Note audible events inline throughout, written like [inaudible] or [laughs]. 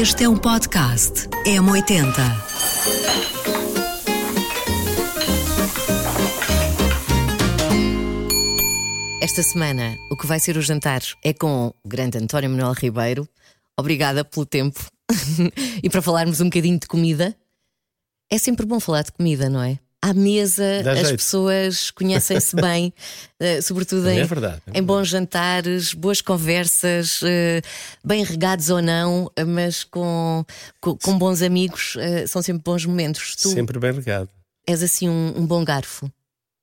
Este é um podcast M80. Esta semana, o que vai ser o jantar é com o grande António Manuel Ribeiro. Obrigada pelo tempo. [laughs] e para falarmos um bocadinho de comida. É sempre bom falar de comida, não é? À mesa, Dá as jeito. pessoas conhecem-se [laughs] bem, eh, sobretudo em, É verdade, é em bons jantares, boas conversas, eh, bem regados ou não, eh, mas com, com, com bons amigos, eh, são sempre bons momentos. Tu Sempre bem regado. és assim um, um bom garfo?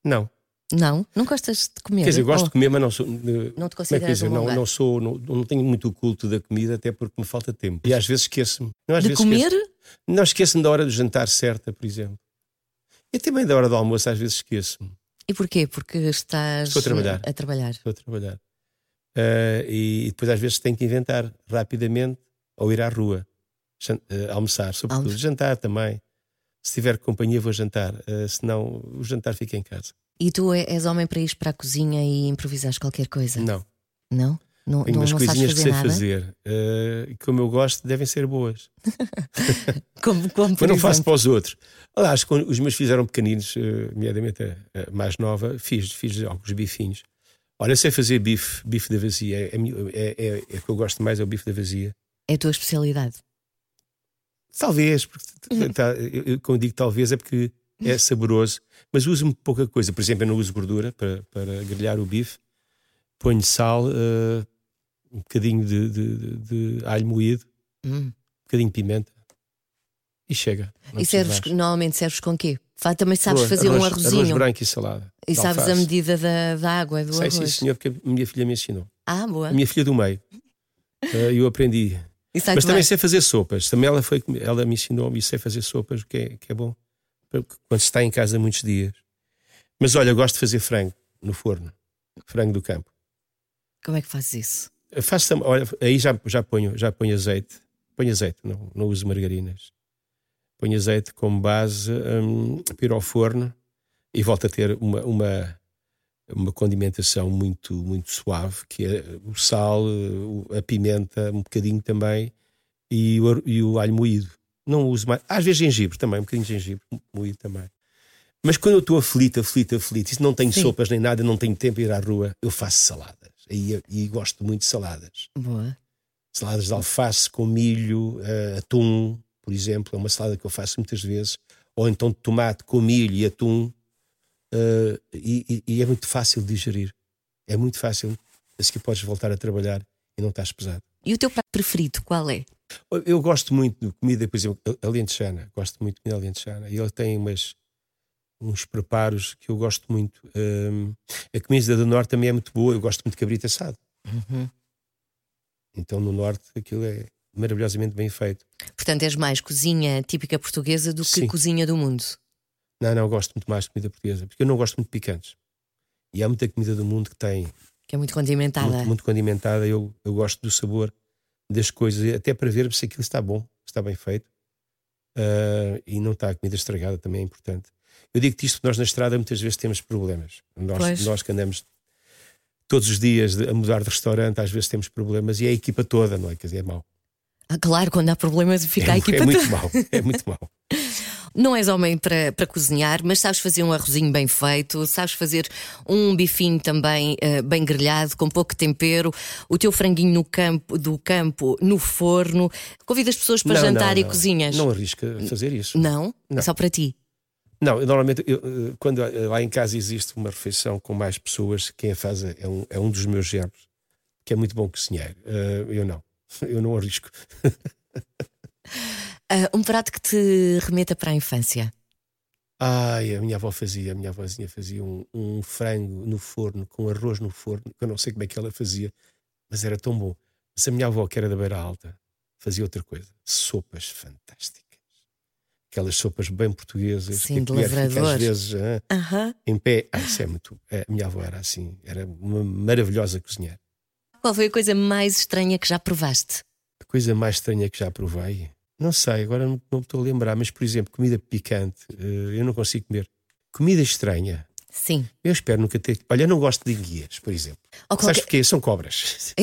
Não. Não? Não gostas de comer? Quer dizer, eu gosto Oh, de comer, mas não sou. de- Não te é consideras dizer? um não, lugar? não sou. Não, não tenho muito o culto da comida, até porque me falta tempo. E às vezes esqueço-me. De vezes comer? esqueço- Não esqueço-me da hora do jantar certa, por exemplo. E também da hora do almoço, às vezes esqueço-me. E porquê? Porque estás Estou a trabalhar. a trabalhar. Estou a trabalhar. Ah, e, e depois às vezes tenho que inventar rapidamente ou ir à rua ah, almoçar, sobretudo. Almo- Jantar também. Se tiver companhia, vou jantar. Ah, senão, o jantar fica em casa. E tu é- és homem para ir para a cozinha e improvisares qualquer coisa? Não. Não? Não, Tenho não, umas não coisinhas que sei nada? fazer. e como eu gosto, devem ser boas. [laughs] Como, como Mas não faço para os outros. Aliás, quando os meus filhos eram pequeninos, eh, nomeadamente a, a mais nova, fiz, fiz alguns bifinhos. Olha, eu sei fazer bife, bife da vazia. É, é, é, é, é o que eu gosto mais, é o bife da vazia. É a tua especialidade. Talvez, porque tá, eu, eu- quando digo talvez é porque é saboroso, mas uso pouca coisa. Por exemplo, eu não uso gordura para, para grelhar o bife. Ponho sal, eh, um bocadinho de, de, de- de alho moído, Hum. um bocadinho de pimenta e chega. E serves, normalmente serves com quê? Também sabes Arroz- fazer um arroz- arrozinho. Arroz branco e salada. e sabes a alface. medida da, da água do Sei, arroz. sim, senhor, porque a minha filha me ensinou. Ah, boa. A minha filha do meio. Eh, eu aprendi. Mas também sei fazer sopas. Também ela, foi, ela me ensinou e sei fazer sopas, o que é, que é bom. Quando se está em casa muitos dias. Mas olha, gosto de fazer frango no forno. Frango do campo. Como é que fazes isso? Faço, tam- olha, aí já, já, ponho, já ponho azeite. Ponho azeite, não, não uso margarinas. Ponho azeite como base, hum, piro ao forno e volto a ter uma, uma, uma condimentação muito, muito suave, que é o sal, a pimenta, um bocadinho também, e o, e o alho moído. Não uso mais. Às vezes gengibre também, um bocadinho de gengibre moído também. Mas quando eu estou aflito, aflito, aflito, e não tenho Sim. sopas nem nada, não tenho tempo para ir à rua, eu faço saladas. E, e gosto muito de saladas. Boa. Saladas de alface com milho, eh, atum, por exemplo, é uma salada que eu faço muitas vezes. Ou então de tomate com milho e atum. eh, e, e- é muito fácil de digerir. É muito fácil. Assim que podes voltar a trabalhar e não estás pesado. E o teu prato preferido, qual é? Eu- Eu gosto muito de comida, por exemplo, alentejana. Gosto muito de comida alentejana. E ele tem umas, uns preparos que eu gosto muito. Hum, a comida do Norte também é muito boa. Eu gosto muito de cabrito assado. Então no Norte aquilo é maravilhosamente bem feito. Portanto, és mais cozinha típica portuguesa do que Sim. cozinha do mundo. Não, não, eu gosto muito mais de comida portuguesa. Porque eu não gosto muito de picantes. E há muita comida do mundo que tem Que é muito condimentada. muito, muito condimentada. Eu, eu gosto do sabor das coisas, até para ver se aquilo está bom, se está bem feito. Ah, e não está a comida estragada também é importante. Eu digo-te isto porque nós na estrada muitas vezes temos problemas. Pois. Nós, nós que andamos todos os dias a mudar de restaurante, às vezes temos problemas e é a equipa toda, não é? Quer dizer, é mau. Ah, claro, quando há problemas fica a é, equipa é muito toda. mau. É muito mau. [laughs] Não és homem para, para cozinhar, mas sabes fazer um arrozinho bem feito, sabes fazer um bifinho também eh, bem grelhado, com pouco tempero, o teu franguinho no campo, do campo no forno. Convidas pessoas para Não, jantar não, e não. cozinhas? Não arrisca fazer isso. Não? Não. Só para ti. Não, eu normalmente, eu, eh, quando eh, lá em casa existe uma refeição com mais pessoas, quem a faz é um, é um dos meus germos, que é muito bom cozinheiro. Eh, eu não, [laughs] eu não arrisco. [laughs] Ah, um prato que te remeta para a infância. Ai, a minha avó fazia, a minha avózinha fazia um, um frango no forno, com arroz no forno, que eu não sei como é que ela fazia, mas era tão bom. Mas a minha avó, que era da Beira Alta, fazia outra coisa: sopas fantásticas. Aquelas sopas bem portuguesas, Sim, que a de lavrador. às vezes ah, Aham. em pé. Ah, isso é muito. é, a minha avó era assim, era uma maravilhosa cozinheira. Qual foi a coisa mais estranha que já provaste? A coisa mais estranha que já provei, não sei, agora não, não me estou a lembrar, mas por exemplo, comida picante, eh, eu não consigo comer. Comida estranha, Sim. Eu espero nunca ter. Olha, eu não gosto de enguias, por exemplo. Ou Sabes qualquer- porquê? São cobras.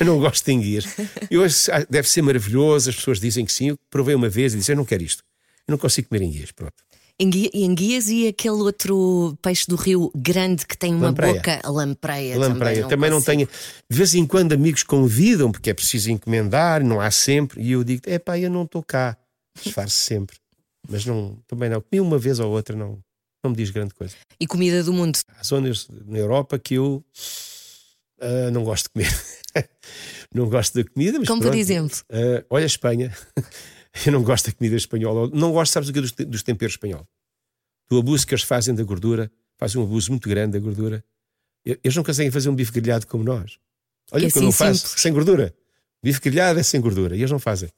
Eu não gosto de enguias. Eu ah, deve ser maravilhoso, as pessoas dizem que sim. Eu provei uma vez e disse: Eu não quero isto. Eu não consigo comer enguias. Pronto. Enguia- Enguias e aquele outro peixe do rio grande que tem uma Lampreia. boca. A lampreia. Lampreia. Também não consigo. tenho. De vez em quando amigos convidam, porque é preciso encomendar, não há sempre. E eu digo: É pá, eu não estou cá. Disfarço sempre. Mas não, também não. Comi uma vez ou outra, não, não me diz grande coisa. E comida do mundo. Há zonas na Europa que eu ah, não gosto de comer. [laughs] não gosto da comida, mas. Como por pronto. exemplo? Ah, olha, a Espanha. [laughs] eu não gosto da comida espanhola. Não gosto, sabes o que é dos, te- dos temperos espanhol? Do abuso que eles fazem da gordura. Fazem um abuso muito grande da gordura. Eles não conseguem fazer um bife grelhado como nós. Olha É o que eu não assim faço, simples. sem gordura. Bife grelhado é sem gordura. E eles não fazem.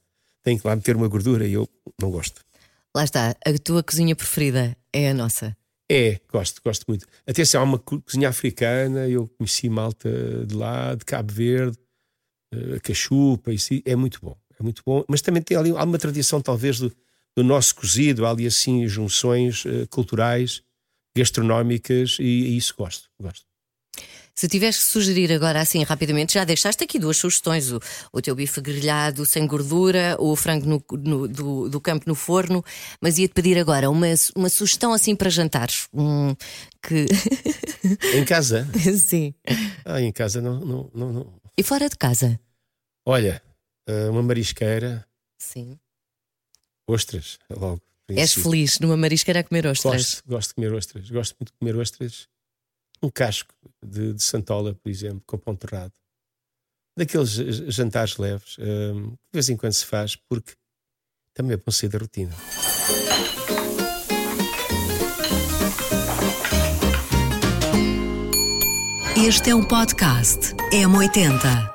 Têm que lá meter uma gordura e eu não gosto. Lá está. A tua cozinha preferida é a nossa. É, gosto, gosto muito. Atenção, há uma co- cozinha africana, eu conheci malta de lá, de Cabo Verde, eh, cachupa, isso é muito bom, é muito bom. Mas também tem ali há uma tradição, talvez, do, do nosso cozido, há ali assim junções eh, culturais, gastronómicas, e, e isso gosto, gosto. Se tivesse que sugerir agora assim rapidamente, já deixaste aqui duas sugestões: o, o teu bife grelhado sem gordura, o frango no- no- do, do campo no forno, mas ia-te pedir agora uma, uma sugestão assim para jantares. Um, que. [laughs] Em casa, Sim. ah, em casa não, não, não, não. E fora de casa? Olha, uma marisqueira, Sim. ostras, logo. És feliz numa marisqueira a comer ostras. Gosto, gosto de comer ostras. Gosto muito de comer ostras. Um casco de, de santola, por exemplo, com pão torrado. Daqueles jantares leves, hum, de vez em quando se faz, porque também é bom sair da rotina. Este é um podcast M80.